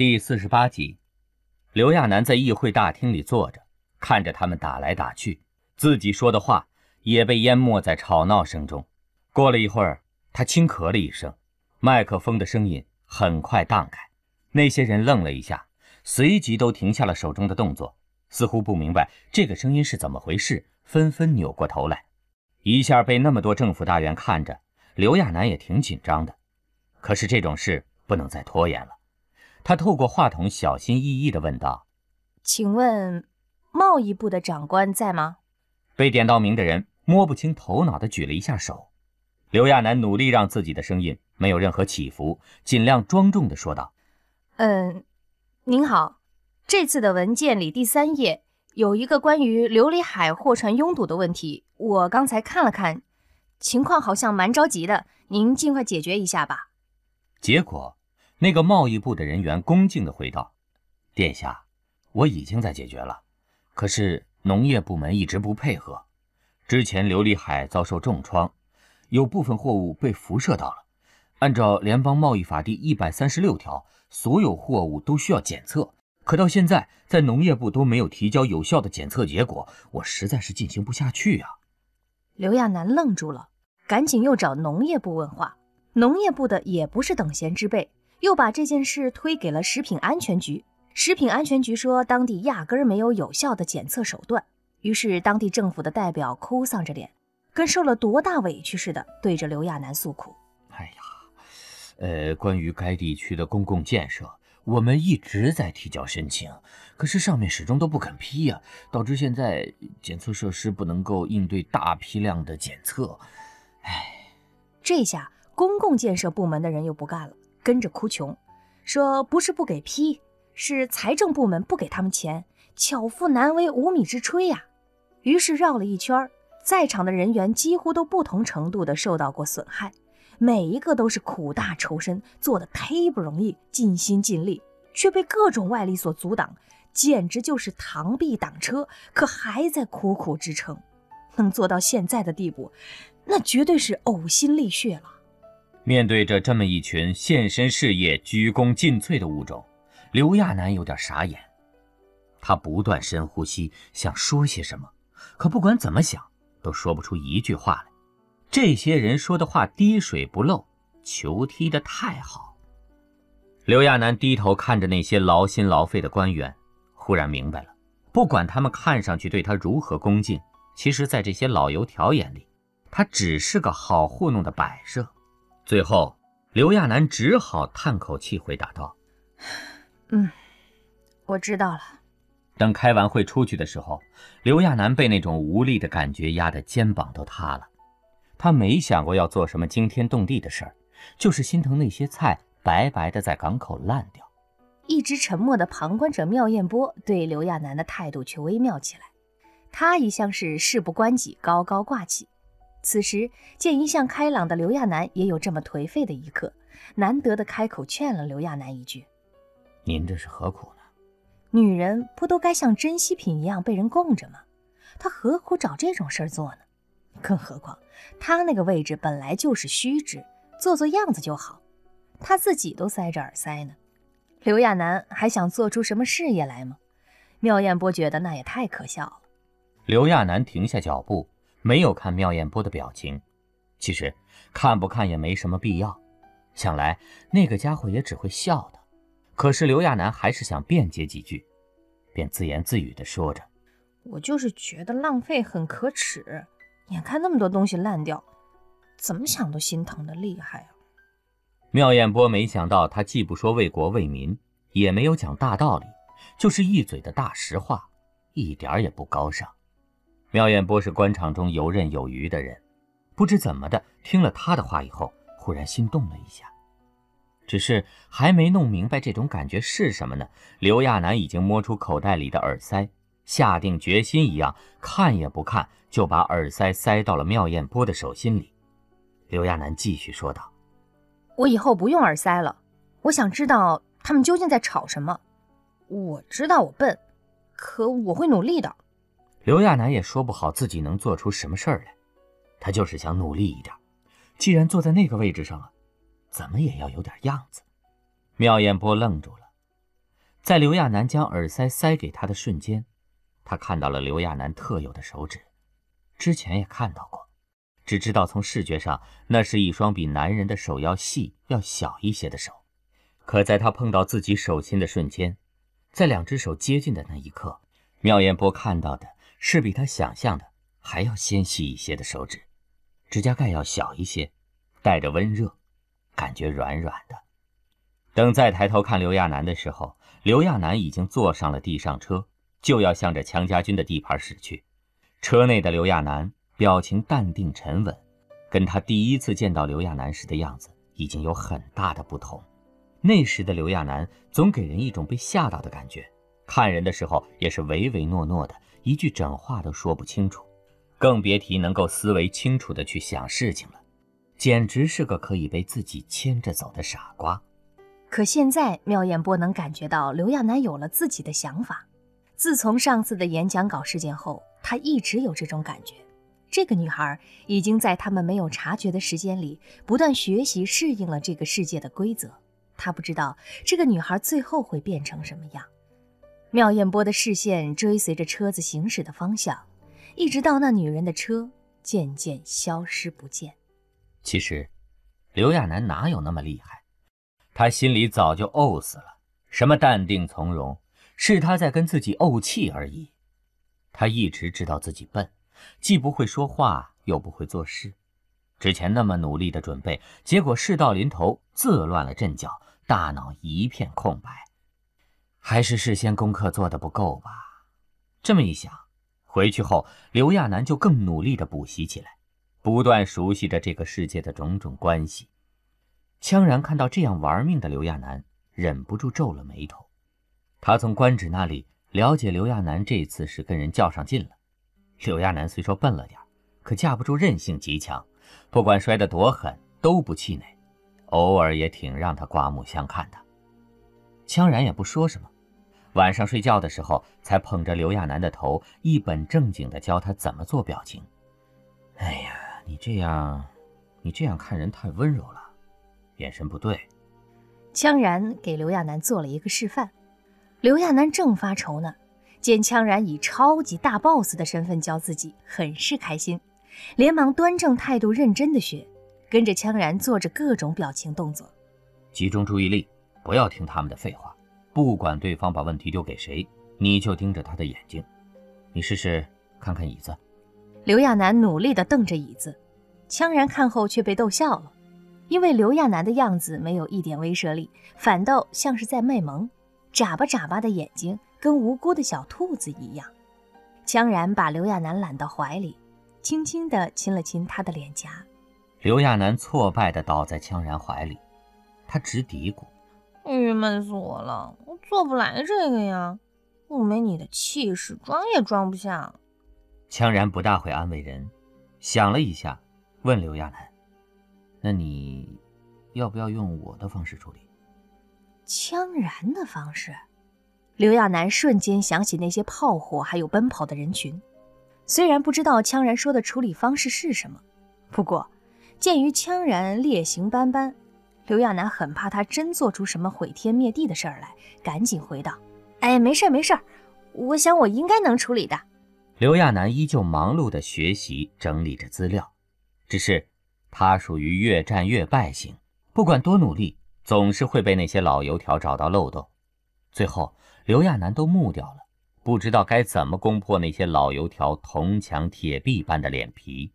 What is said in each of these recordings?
第四十八集，刘亚楠在议会大厅里坐着，看着他们打来打去，自己说的话也被淹没在吵闹声中。过了一会儿，他轻咳了一声，麦克风的声音很快荡开。那些人愣了一下，随即都停下了手中的动作，似乎不明白这个声音是怎么回事，纷纷扭过头来。一下被那么多政府大员看着，刘亚楠也挺紧张的。可是这种事不能再拖延了。他透过话筒小心翼翼地问道：“请问，贸易部的长官在吗？”被点到名的人摸不清头脑地举了一下手。刘亚楠努力让自己的声音没有任何起伏，尽量庄重地说道：“嗯，您好，这次的文件里第三页有一个关于琉璃海货船拥堵的问题，我刚才看了看，情况好像蛮着急的，您尽快解决一下吧。”结果。那个贸易部的人员恭敬地回道：“殿下，我已经在解决了，可是农业部门一直不配合。之前琉璃海遭受重创，有部分货物被辐射到了。按照联邦贸易法第一百三十六条，所有货物都需要检测。可到现在，在农业部都没有提交有效的检测结果，我实在是进行不下去啊。”刘亚楠愣住了，赶紧又找农业部问话。农业部的也不是等闲之辈。又把这件事推给了食品安全局，食品安全局说当地压根儿没有有效的检测手段。于是当地政府的代表哭丧着脸，跟受了多大委屈似的，对着刘亚楠诉苦：“哎呀，呃，关于该地区的公共建设，我们一直在提交申请，可是上面始终都不肯批呀，导致现在检测设施不能够应对大批量的检测。哎，这下公共建设部门的人又不干了。”跟着哭穷，说不是不给批，是财政部门不给他们钱，巧妇难为无米之炊呀。于是绕了一圈，在场的人员几乎都不同程度的受到过损害，每一个都是苦大仇深，做的忒不容易，尽心尽力，却被各种外力所阻挡，简直就是螳臂挡车，可还在苦苦支撑，能做到现在的地步，那绝对是呕心沥血了。面对着这么一群献身事业、鞠躬尽瘁的物种，刘亚楠有点傻眼。他不断深呼吸，想说些什么，可不管怎么想，都说不出一句话来。这些人说的话滴水不漏，球踢得太好。刘亚楠低头看着那些劳心劳肺的官员，忽然明白了：不管他们看上去对他如何恭敬，其实，在这些老油条眼里，他只是个好糊弄的摆设。最后，刘亚楠只好叹口气，回答道：“嗯，我知道了。”等开完会出去的时候，刘亚楠被那种无力的感觉压得肩膀都塌了。他没想过要做什么惊天动地的事儿，就是心疼那些菜白白的在港口烂掉。一直沉默的旁观者妙艳波对刘亚楠的态度却微妙起来。他一向是事不关己，高高挂起。此时见一向开朗的刘亚楠也有这么颓废的一刻，难得的开口劝了刘亚楠一句：“您这是何苦呢？女人不都该像珍稀品一样被人供着吗？她何苦找这种事儿做呢？更何况她那个位置本来就是虚职，做做样子就好。她自己都塞着耳塞呢，刘亚楠还想做出什么事业来吗？妙艳波觉得那也太可笑了。刘亚楠停下脚步。没有看妙艳波的表情，其实看不看也没什么必要。想来那个家伙也只会笑的。可是刘亚楠还是想辩解几句，便自言自语地说着：“我就是觉得浪费很可耻，眼看那么多东西烂掉，怎么想都心疼的厉害啊。”妙艳波没想到他既不说为国为民，也没有讲大道理，就是一嘴的大实话，一点也不高尚。妙艳波是官场中游刃有余的人，不知怎么的，听了他的话以后，忽然心动了一下。只是还没弄明白这种感觉是什么呢，刘亚楠已经摸出口袋里的耳塞，下定决心一样，看也不看就把耳塞塞到了妙艳波的手心里。刘亚楠继续说道：“我以后不用耳塞了，我想知道他们究竟在吵什么。我知道我笨，可我会努力的。”刘亚楠也说不好自己能做出什么事儿来，他就是想努力一点。既然坐在那个位置上了，怎么也要有点样子。妙艳波愣住了，在刘亚楠将耳塞塞给他的瞬间，他看到了刘亚楠特有的手指，之前也看到过，只知道从视觉上那是一双比男人的手要细、要小一些的手。可在他碰到自己手心的瞬间，在两只手接近的那一刻，妙艳波看到的是比他想象的还要纤细一些的手指，指甲盖要小一些，带着温热，感觉软软的。等再抬头看刘亚楠的时候，刘亚楠已经坐上了地上车，就要向着强家军的地盘驶去。车内的刘亚楠表情淡定沉稳，跟他第一次见到刘亚楠时的样子已经有很大的不同。那时的刘亚楠总给人一种被吓到的感觉，看人的时候也是唯唯诺诺的，一句整话都说不清楚，更别提能够思维清楚的去想事情了，简直是个可以被自己牵着走的傻瓜。可现在妙艳波能感觉到刘亚楠有了自己的想法。自从上次的演讲稿事件后，他一直有这种感觉。这个女孩已经在他们没有察觉的时间里，不断学习适应了这个世界的规则。他不知道这个女孩最后会变成什么样。妙艳波的视线追随着车子行驶的方向，一直到那女人的车渐渐消失不见。其实，刘亚楠哪有那么厉害？他心里早就怄死了。什么淡定从容，是他在跟自己怄气而已。他一直知道自己笨，既不会说话，又不会做事。之前那么努力的准备，结果事到临头，自乱了阵脚。大脑一片空白，还是事先功课做的不够吧？这么一想，回去后刘亚楠就更努力的补习起来，不断熟悉着这个世界的种种关系。羌然看到这样玩命的刘亚楠，忍不住皱了眉头。他从官职那里了解刘亚楠这次是跟人较上劲了。刘亚楠虽说笨了点，可架不住韧性极强，不管摔得多狠都不气馁。偶尔也挺让他刮目相看的。羌然也不说什么，晚上睡觉的时候才捧着刘亚楠的头，一本正经的教他怎么做表情。哎呀，你这样，你这样看人太温柔了，眼神不对。羌然给刘亚楠做了一个示范。刘亚楠正发愁呢，见羌然以超级大 boss 的身份教自己，很是开心，连忙端正态度，认真的学。跟着羌然做着各种表情动作，集中注意力，不要听他们的废话。不管对方把问题丢给谁，你就盯着他的眼睛。你试试看看椅子。刘亚楠努力地瞪着椅子，羌然看后却被逗笑了，因为刘亚楠的样子没有一点威慑力，反倒像是在卖萌，眨巴眨巴的眼睛跟无辜的小兔子一样。羌然把刘亚楠揽到怀里，轻轻地亲了亲他的脸颊。刘亚楠挫败地倒在羌然怀里，他直嘀咕：“郁闷死我了，我做不来这个呀，我没你的气势，装也装不下。”羌然不大会安慰人，想了一下，问刘亚楠：“那你要不要用我的方式处理？”羌然的方式，刘亚楠瞬间想起那些炮火，还有奔跑的人群。虽然不知道羌然说的处理方式是什么，不过。鉴于羌然劣行斑斑，刘亚楠很怕他真做出什么毁天灭地的事儿来，赶紧回道：“哎，没事没事，我想我应该能处理的。”刘亚楠依旧忙碌的学习整理着资料，只是他属于越战越败型，不管多努力，总是会被那些老油条找到漏洞，最后刘亚楠都木掉了，不知道该怎么攻破那些老油条铜墙铁壁般的脸皮。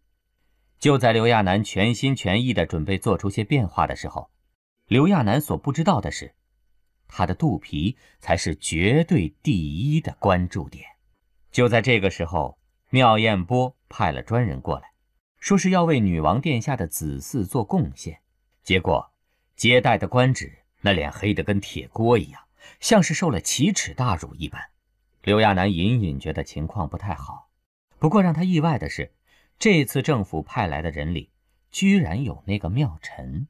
就在刘亚楠全心全意地准备做出些变化的时候，刘亚楠所不知道的是，他的肚皮才是绝对第一的关注点。就在这个时候，妙艳波派了专人过来，说是要为女王殿下的子嗣做贡献。结果，接待的官职那脸黑得跟铁锅一样，像是受了奇耻大辱一般。刘亚楠隐隐觉得情况不太好。不过让他意外的是。这次政府派来的人里，居然有那个妙晨。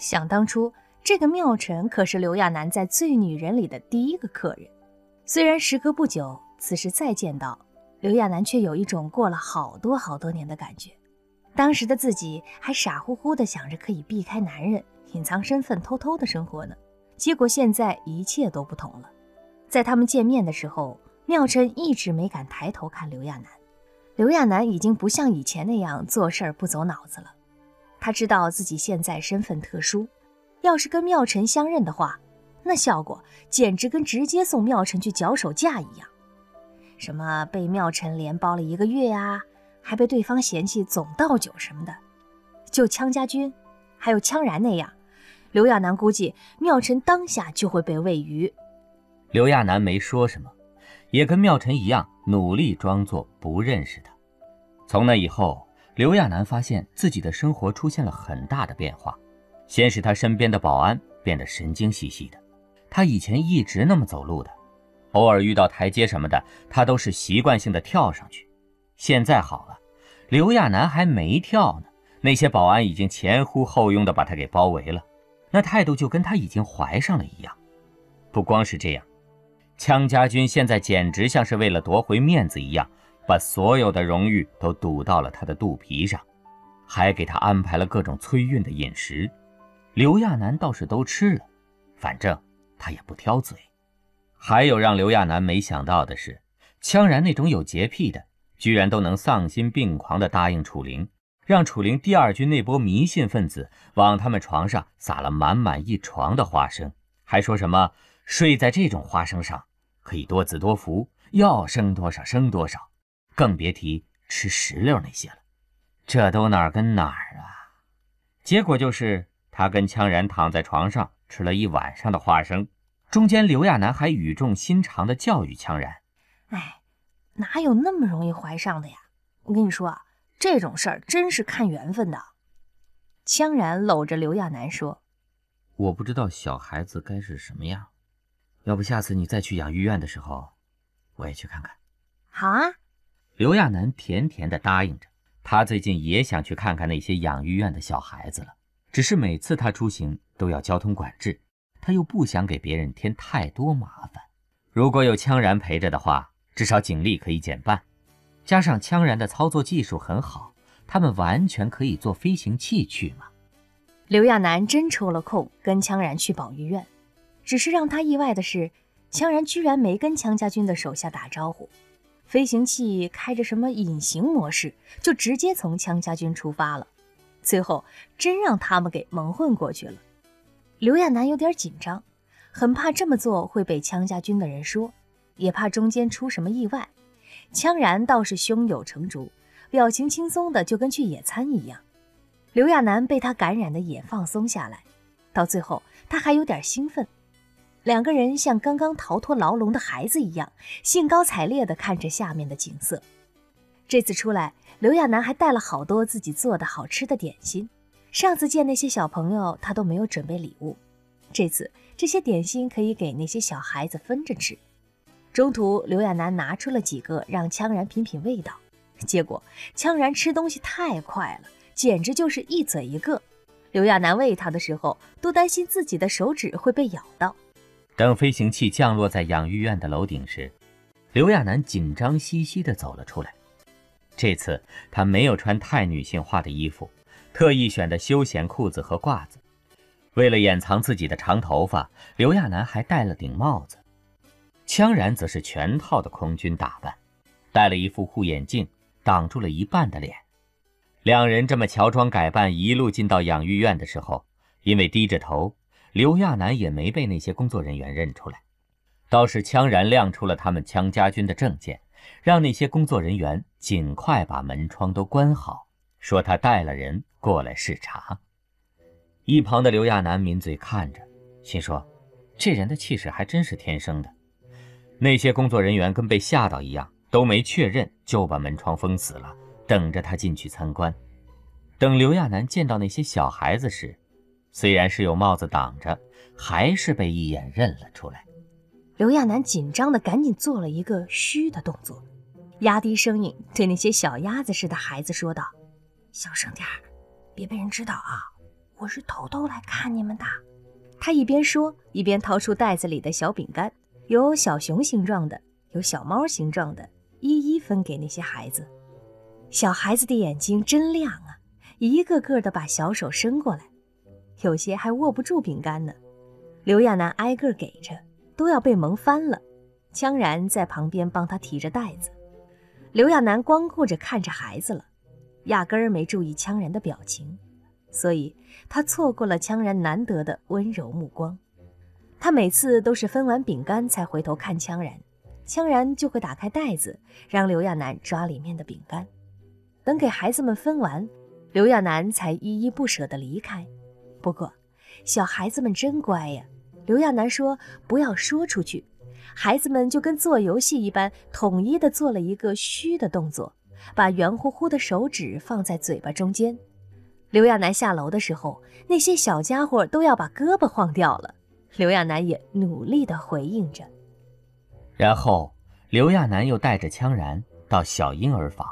想当初，这个妙晨可是刘亚楠在醉女人里的第一个客人。虽然时隔不久，此时再见到刘亚楠，却有一种过了好多好多年的感觉。当时的自己还傻乎乎的想着可以避开男人，隐藏身份，偷偷的生活呢。结果现在一切都不同了。在他们见面的时候，妙晨一直没敢抬头看刘亚楠。刘亚楠已经不像以前那样做事儿不走脑子了。他知道自己现在身份特殊，要是跟妙晨相认的话，那效果简直跟直接送妙晨去脚手架一样。什么被妙晨连包了一个月呀，还被对方嫌弃总倒酒什么的。就羌家军，还有羌然那样，刘亚楠估计妙晨当下就会被喂鱼。刘亚楠没说什么，也跟妙晨一样努力装作不认识他。从那以后。刘亚楠发现自己的生活出现了很大的变化，先是他身边的保安变得神经兮兮的，他以前一直那么走路的，偶尔遇到台阶什么的，他都是习惯性的跳上去。现在好了，刘亚楠还没跳呢，那些保安已经前呼后拥的把他给包围了，那态度就跟他已经怀上了一样。不光是这样，羌家军现在简直像是为了夺回面子一样。把所有的荣誉都赌到了他的肚皮上，还给他安排了各种催孕的饮食。刘亚楠倒是都吃了，反正他也不挑嘴。还有让刘亚楠没想到的是，羌然那种有洁癖的，居然都能丧心病狂地答应楚灵，让楚灵第二军那波迷信分子往他们床上撒了满满一床的花生，还说什么睡在这种花生上可以多子多福，要生多少生多少。更别提吃石榴那些了，这都哪儿跟哪儿啊？结果就是他跟羌然躺在床上吃了一晚上的花生，中间刘亚楠还语重心长地教育羌然：“哎，哪有那么容易怀上的呀？我跟你说啊，这种事儿真是看缘分的。”羌然搂着刘亚楠说：“我不知道小孩子该是什么样，要不下次你再去养育院的时候，我也去看看。”好啊。刘亚楠甜甜地答应着，他最近也想去看看那些养育院的小孩子了。只是每次他出行都要交通管制，他又不想给别人添太多麻烦。如果有羌然陪着的话，至少警力可以减半。加上羌然的操作技术很好，他们完全可以坐飞行器去嘛。刘亚楠真抽了空跟羌然去保育院，只是让他意外的是，羌然居然没跟羌家军的手下打招呼。飞行器开着什么隐形模式，就直接从羌家军出发了。最后真让他们给蒙混过去了。刘亚楠有点紧张，很怕这么做会被羌家军的人说，也怕中间出什么意外。羌然倒是胸有成竹，表情轻松的就跟去野餐一样。刘亚楠被他感染的也放松下来，到最后他还有点兴奋。两个人像刚刚逃脱牢笼的孩子一样，兴高采烈地看着下面的景色。这次出来，刘亚楠还带了好多自己做的好吃的点心。上次见那些小朋友，他都没有准备礼物，这次这些点心可以给那些小孩子分着吃。中途，刘亚楠拿出了几个让羌然品品味道，结果羌然吃东西太快了，简直就是一嘴一个。刘亚楠喂他的时候，都担心自己的手指会被咬到。等飞行器降落在养育院的楼顶时，刘亚楠紧张兮兮地走了出来。这次他没有穿太女性化的衣服，特意选的休闲裤子和褂子。为了掩藏自己的长头发，刘亚楠还戴了顶帽子。羌然则是全套的空军打扮，戴了一副护眼镜，挡住了一半的脸。两人这么乔装改扮一路进到养育院的时候，因为低着头。刘亚楠也没被那些工作人员认出来，倒是羌然亮出了他们羌家军的证件，让那些工作人员尽快把门窗都关好，说他带了人过来视察。一旁的刘亚楠抿嘴看着，心说：这人的气势还真是天生的。那些工作人员跟被吓到一样，都没确认就把门窗封死了，等着他进去参观。等刘亚楠见到那些小孩子时，虽然是有帽子挡着，还是被一眼认了出来。刘亚楠紧张的赶紧做了一个嘘的动作，压低声音对那些小鸭子似的孩子说道：“小声点儿，别被人知道啊！我是偷偷来看你们的。”他一边说，一边掏出袋子里的小饼干，有小熊形状的，有小猫形状的，一一分给那些孩子。小孩子的眼睛真亮啊，一个个的把小手伸过来。有些还握不住饼干呢，刘亚楠挨个给着，都要被萌翻了。羌然在旁边帮他提着袋子。刘亚楠光顾着看着孩子了，压根儿没注意羌然的表情，所以他错过了羌然难得的温柔目光。他每次都是分完饼干才回头看羌然，羌然就会打开袋子，让刘亚楠抓里面的饼干。等给孩子们分完，刘亚楠才依依不舍地离开。不过，小孩子们真乖呀。刘亚楠说：“不要说出去。”孩子们就跟做游戏一般，统一的做了一个嘘的动作，把圆乎乎的手指放在嘴巴中间。刘亚楠下楼的时候，那些小家伙都要把胳膊晃掉了。刘亚楠也努力的回应着。然后，刘亚楠又带着羌然到小婴儿房，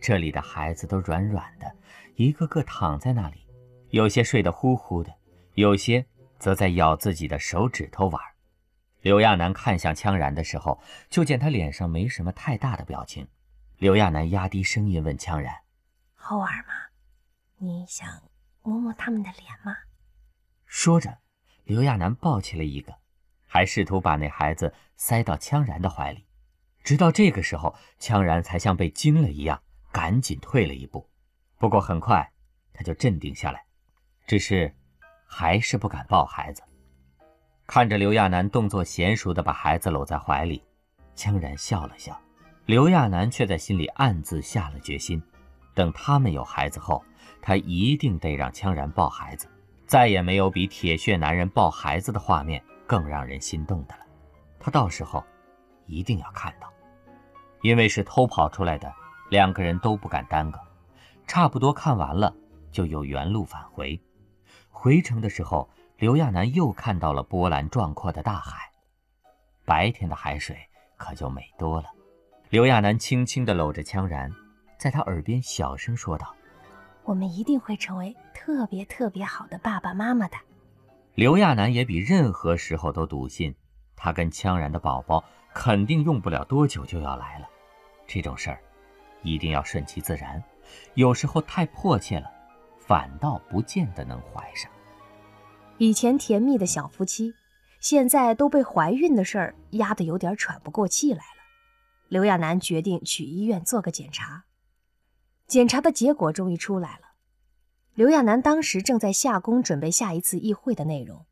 这里的孩子都软软的，一个个躺在那里，有些睡得呼呼的，有些则在咬自己的手指头玩。刘亚楠看向羌然的时候，就见他脸上没什么太大的表情。刘亚楠压低声音问羌然：“好玩吗？你想摸摸他们的脸吗？”说着，刘亚楠抱起了一个，还试图把那孩子塞到羌然的怀里。直到这个时候，羌然才像被惊了一样，赶紧退了一步。不过很快他就镇定下来，只是还是不敢抱孩子。看着刘亚楠动作娴熟地把孩子搂在怀里，羌然笑了笑。刘亚楠却在心里暗自下了决心：等他们有孩子后，他一定得让羌然抱孩子。再也没有比铁血男人抱孩子的画面更让人心动的了。他到时候一定要看到。因为是偷跑出来的，两个人都不敢耽搁。差不多看完了，就有原路返回。回程的时候。刘亚楠又看到了波澜壮阔的大海，白天的海水可就美多了。刘亚楠轻轻地搂着羌然，在他耳边小声说道：“我们一定会成为特别特别好的爸爸妈妈的。”刘亚楠也比任何时候都笃信，他跟羌然的宝宝肯定用不了多久就要来了。这种事儿一定要顺其自然，有时候太迫切了，反倒不见得能怀上。以前甜蜜的小夫妻，现在都被怀孕的事儿压得有点喘不过气来了。刘亚楠决定去医院做个检查。检查的结果终于出来了。刘亚楠当时正在下工准备下一次议会的内容，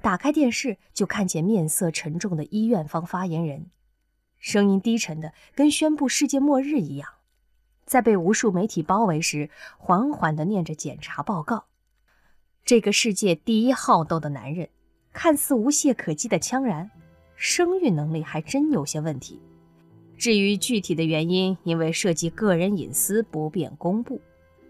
打开电视就看见面色沉重的医院方发言人，声音低沉的跟宣布世界末日一样，在被无数媒体包围时，缓缓地念着检查报告。这个世界第一好斗的男人，看似无懈可击的羌然，生育能力还真有些问题。至于具体的原因，因为涉及个人隐私，不便公布。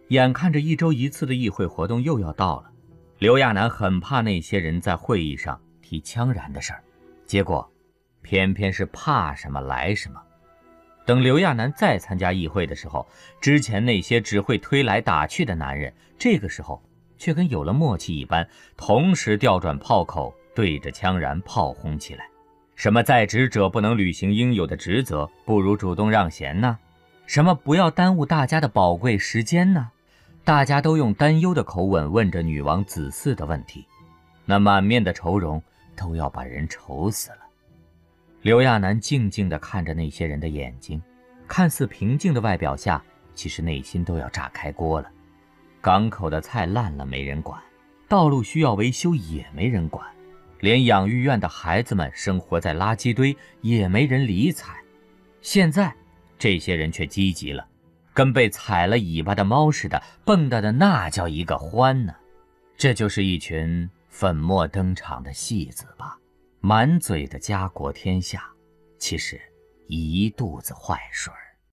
眼看着一周一次的议会活动又要到了，刘亚楠很怕那些人在会议上提羌然的事儿，结果偏偏是怕什么来什么。等刘亚楠再参加议会的时候，之前那些只会推来打去的男人，这个时候。却跟有了默契一般，同时调转炮口，对着羌然炮轰起来。什么在职者不能履行应有的职责，不如主动让贤呢？什么不要耽误大家的宝贵时间呢？大家都用担忧的口吻问着女王子嗣的问题，那满面的愁容都要把人愁死了。刘亚楠静静地看着那些人的眼睛，看似平静的外表下，其实内心都要炸开锅了。港口的菜烂了没人管，道路需要维修也没人管，连养育院的孩子们生活在垃圾堆也没人理睬。现在，这些人却积极了，跟被踩了尾巴的猫似的，蹦跶的那叫一个欢呢。这就是一群粉墨登场的戏子吧？满嘴的家国天下，其实一肚子坏水儿。